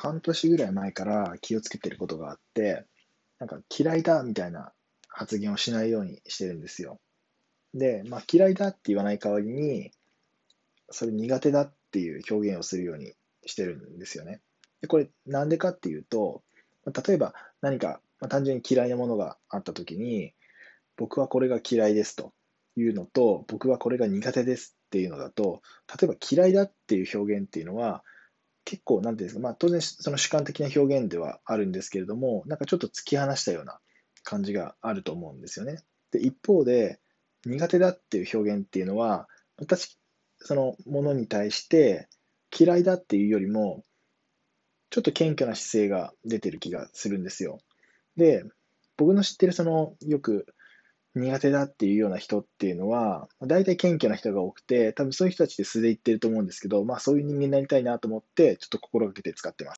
半年ぐらい前から気をつけてることがあって、なんか嫌いだみたいな発言をしないようにしてるんですよ。で、まあ、嫌いだって言わない代わりに、それ苦手だっていう表現をするようにしてるんですよね。で、これなんでかっていうと、例えば何か、ま、単純に嫌いなものがあったときに、僕はこれが嫌いですというのと、僕はこれが苦手ですっていうのだと、例えば嫌いだっていう表現っていうのは、結構、なんていうんですか、まあ当然その主観的な表現ではあるんですけれども、なんかちょっと突き放したような感じがあると思うんですよね。で、一方で、苦手だっていう表現っていうのは、私、そのものに対して嫌いだっていうよりも、ちょっと謙虚な姿勢が出てる気がするんですよ。で、僕の知ってるその、よく苦手だっていうような人っていうのは、大体謙虚な人が多くて、多分そういう人たちって素で言ってると思うんですけど、まあそういう人間になりたいなと思って、ちょっと心がけて使ってます。